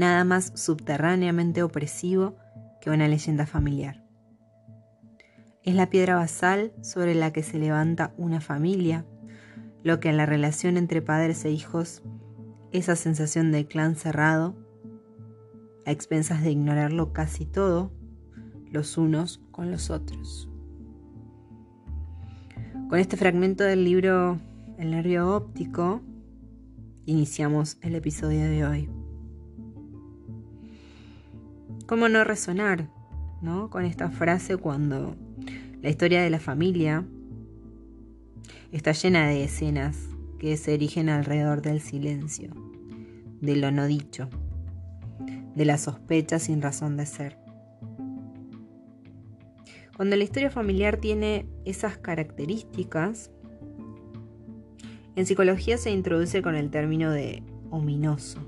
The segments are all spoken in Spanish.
nada más subterráneamente opresivo que una leyenda familiar. Es la piedra basal sobre la que se levanta una familia, lo que en la relación entre padres e hijos, esa sensación de clan cerrado, a expensas de ignorarlo casi todo, los unos con los otros. Con este fragmento del libro El nervio óptico, iniciamos el episodio de hoy. ¿Cómo no resonar ¿no? con esta frase cuando la historia de la familia está llena de escenas que se erigen alrededor del silencio, de lo no dicho, de la sospecha sin razón de ser? Cuando la historia familiar tiene esas características, en psicología se introduce con el término de ominoso,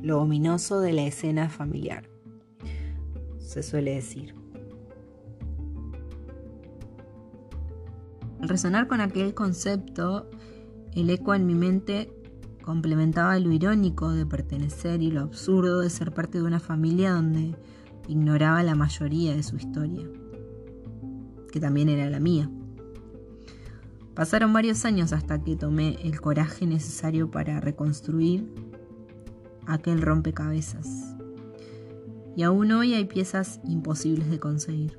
lo ominoso de la escena familiar, se suele decir. Al resonar con aquel concepto, el eco en mi mente complementaba lo irónico de pertenecer y lo absurdo de ser parte de una familia donde ignoraba la mayoría de su historia, que también era la mía. Pasaron varios años hasta que tomé el coraje necesario para reconstruir aquel rompecabezas. Y aún hoy hay piezas imposibles de conseguir.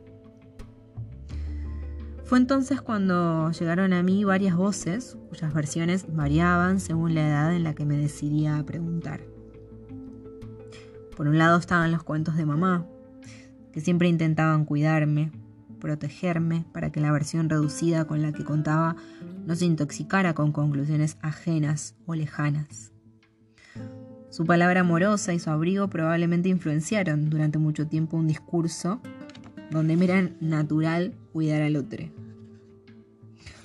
Fue entonces cuando llegaron a mí varias voces cuyas versiones variaban según la edad en la que me decidía a preguntar. Por un lado estaban los cuentos de mamá, que siempre intentaban cuidarme, protegerme para que la versión reducida con la que contaba no se intoxicara con conclusiones ajenas o lejanas. Su palabra amorosa y su abrigo probablemente influenciaron durante mucho tiempo un discurso donde me era natural cuidar al otro.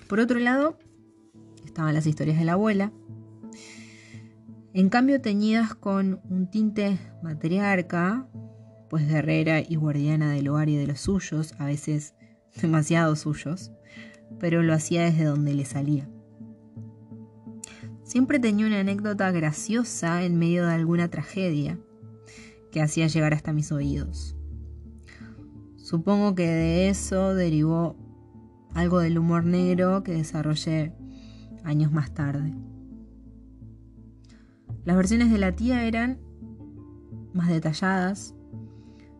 Por otro lado, estaban las historias de la abuela, en cambio teñidas con un tinte matriarca, pues guerrera y guardiana del hogar y de los suyos, a veces demasiado suyos, pero lo hacía desde donde le salía. Siempre tenía una anécdota graciosa en medio de alguna tragedia que hacía llegar hasta mis oídos. Supongo que de eso derivó algo del humor negro que desarrollé años más tarde. Las versiones de la tía eran más detalladas,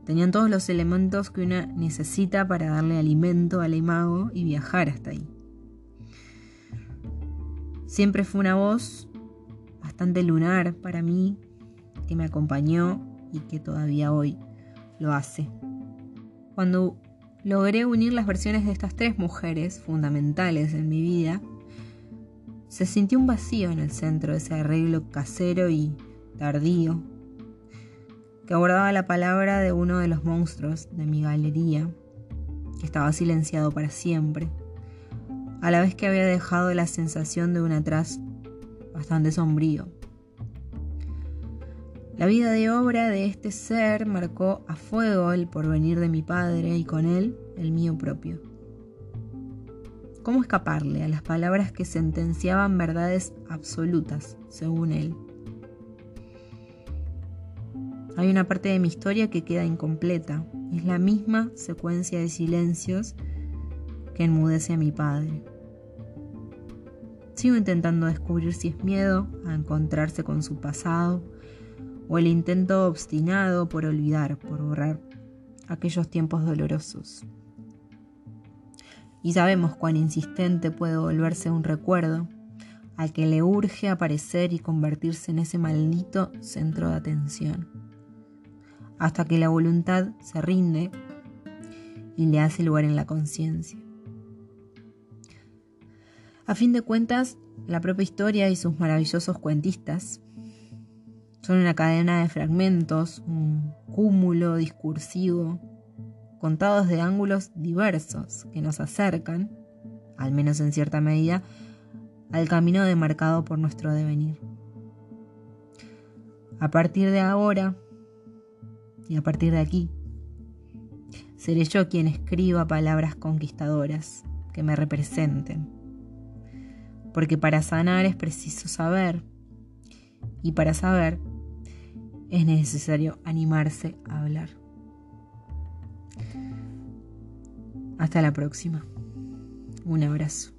Tenían todos los elementos que una necesita para darle alimento al imago y viajar hasta ahí. Siempre fue una voz bastante lunar para mí, que me acompañó y que todavía hoy lo hace. Cuando logré unir las versiones de estas tres mujeres fundamentales en mi vida, se sintió un vacío en el centro de ese arreglo casero y tardío que abordaba la palabra de uno de los monstruos de mi galería, que estaba silenciado para siempre, a la vez que había dejado la sensación de un atrás bastante sombrío. La vida de obra de este ser marcó a fuego el porvenir de mi padre y con él el mío propio. ¿Cómo escaparle a las palabras que sentenciaban verdades absolutas, según él? Hay una parte de mi historia que queda incompleta. Es la misma secuencia de silencios que enmudece a mi padre. Sigo intentando descubrir si es miedo a encontrarse con su pasado o el intento obstinado por olvidar, por borrar aquellos tiempos dolorosos. Y sabemos cuán insistente puede volverse un recuerdo al que le urge aparecer y convertirse en ese maldito centro de atención hasta que la voluntad se rinde y le hace lugar en la conciencia. A fin de cuentas, la propia historia y sus maravillosos cuentistas son una cadena de fragmentos, un cúmulo discursivo, contados de ángulos diversos que nos acercan, al menos en cierta medida, al camino demarcado por nuestro devenir. A partir de ahora, y a partir de aquí, seré yo quien escriba palabras conquistadoras que me representen. Porque para sanar es preciso saber, y para saber es necesario animarse a hablar. Hasta la próxima. Un abrazo.